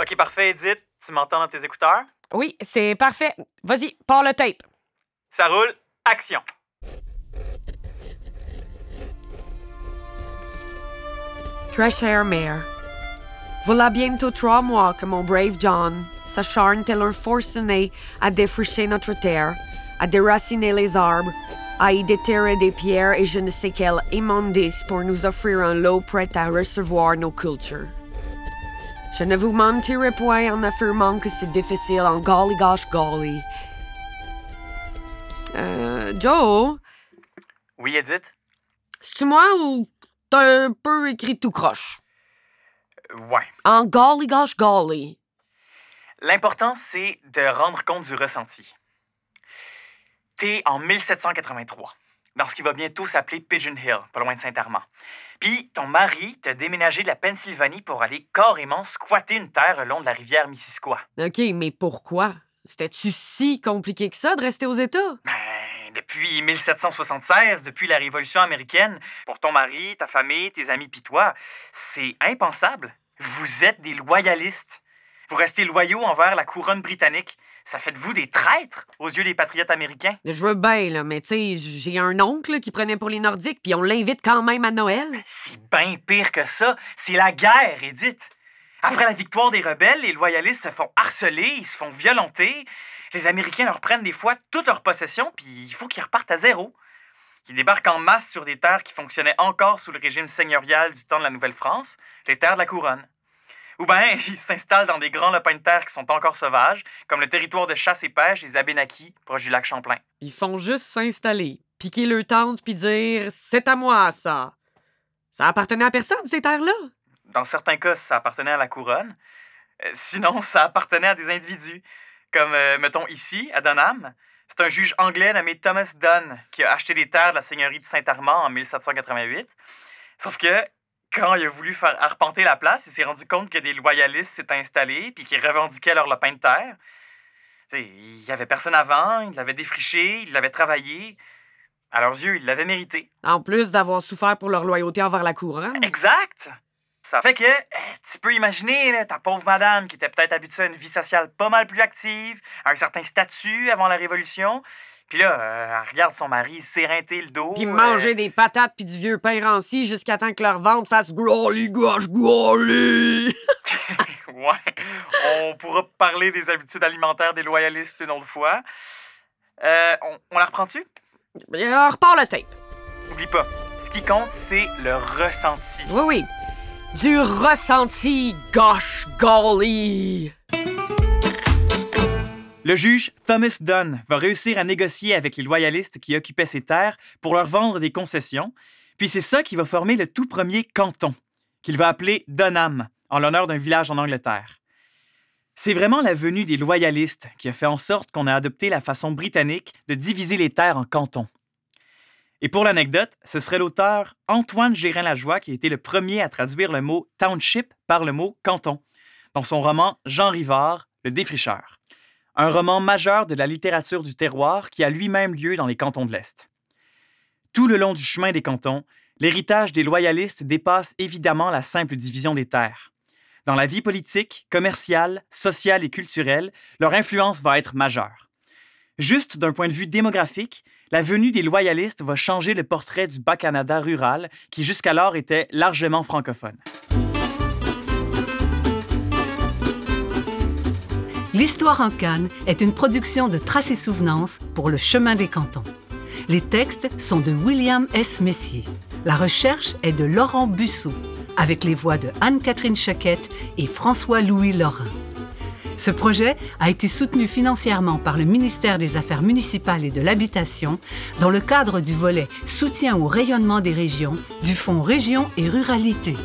OK, parfait, Edith. Tu m'entends dans tes écouteurs? Oui, c'est parfait. Vas-y, pars le tape. Ça roule. Action. Très chère mère, voilà bientôt trois mois que mon brave John s'acharne tel un forcené à défricher notre terre, à déraciner les arbres, à y déterrer des pierres et je ne sais quel immondice pour nous offrir un lot prêt à recevoir nos cultures. Je ne vous mentirai point en affirmant que c'est difficile en golly gosh golly. Euh, Joe, Oui, Edith? c'est-tu moi ou t'as un peu écrit tout croche? Euh, Ouais. En golly gosh golly. L'important, c'est de rendre compte du ressenti. T'es en 1783, dans ce qui va bientôt s'appeler Pigeon Hill, pas loin de Saint-Armand. Puis ton mari t'a déménagé de la Pennsylvanie pour aller carrément squatter une terre le long de la rivière Missisquoi. OK, mais pourquoi? C'était-tu si compliqué que ça de rester aux États? Ben, depuis 1776, depuis la Révolution américaine, pour ton mari, ta famille, tes amis pis toi, c'est impensable. Vous êtes des loyalistes. Vous restez loyaux envers la couronne britannique. Ça fait de vous des traîtres aux yeux des patriotes américains? Je veux bien, là, mais tu sais, j'ai un oncle qui prenait pour les Nordiques, puis on l'invite quand même à Noël. C'est bien pire que ça. C'est la guerre, Edith. Après la victoire des rebelles, les loyalistes se font harceler, ils se font violenter. Les Américains leur prennent des fois toutes leurs possessions, puis il faut qu'ils repartent à zéro. Ils débarquent en masse sur des terres qui fonctionnaient encore sous le régime seigneurial du temps de la Nouvelle-France, les terres de la couronne. Ou bien, ils s'installent dans des grands lopins de terre qui sont encore sauvages, comme le territoire de chasse et pêche des Abénakis, proche du lac Champlain. Ils font juste s'installer, piquer leur tente, puis dire C'est à moi, ça. Ça appartenait à personne, ces terres-là. Dans certains cas, ça appartenait à la couronne. Euh, Sinon, ça appartenait à des individus. Comme, euh, mettons, ici, à Dunham. C'est un juge anglais nommé Thomas Dunn qui a acheté les terres de la seigneurie de Saint-Armand en 1788. Sauf que, quand il a voulu faire arpenter la place, il s'est rendu compte que des loyalistes s'étaient installés puis qu'ils revendiquaient leur lopin de terre. Il y avait personne avant, ils l'avaient défriché, ils l'avaient travaillé. À leurs yeux, ils l'avaient mérité. En plus d'avoir souffert pour leur loyauté envers la couronne. Exact! Ça fait que eh, tu peux imaginer là, ta pauvre madame qui était peut-être habituée à une vie sociale pas mal plus active, à un certain statut avant la Révolution. Puis là, euh, elle regarde son mari s'éreinter le dos. Puis euh, manger des patates puis du vieux pain ranci jusqu'à temps que leur ventre fasse growly gosh growly. ouais. On pourra parler des habitudes alimentaires des loyalistes une autre fois. Euh, on, on la reprend-tu? Euh, repars le tape. Oublie pas, ce qui compte, c'est le ressenti. Oui, oui. Du ressenti, gosh golly. Le juge Thomas Dunn va réussir à négocier avec les loyalistes qui occupaient ces terres pour leur vendre des concessions, puis c'est ça qui va former le tout premier canton, qu'il va appeler Dunham, en l'honneur d'un village en Angleterre. C'est vraiment la venue des loyalistes qui a fait en sorte qu'on a adopté la façon britannique de diviser les terres en cantons. Et pour l'anecdote, ce serait l'auteur Antoine Gérin-Lajoie qui a été le premier à traduire le mot township par le mot canton, dans son roman Jean Rivard, Le défricheur un roman majeur de la littérature du terroir qui a lui-même lieu dans les cantons de l'Est. Tout le long du chemin des cantons, l'héritage des loyalistes dépasse évidemment la simple division des terres. Dans la vie politique, commerciale, sociale et culturelle, leur influence va être majeure. Juste d'un point de vue démographique, la venue des loyalistes va changer le portrait du Bas-Canada rural qui jusqu'alors était largement francophone. L'Histoire en Cannes est une production de Traces et Souvenances pour le Chemin des Cantons. Les textes sont de William S. Messier. La recherche est de Laurent Busseau, avec les voix de Anne-Catherine Chaquette et François-Louis Lorrain. Ce projet a été soutenu financièrement par le ministère des Affaires municipales et de l'Habitation dans le cadre du volet Soutien au rayonnement des régions du Fonds Région et Ruralité.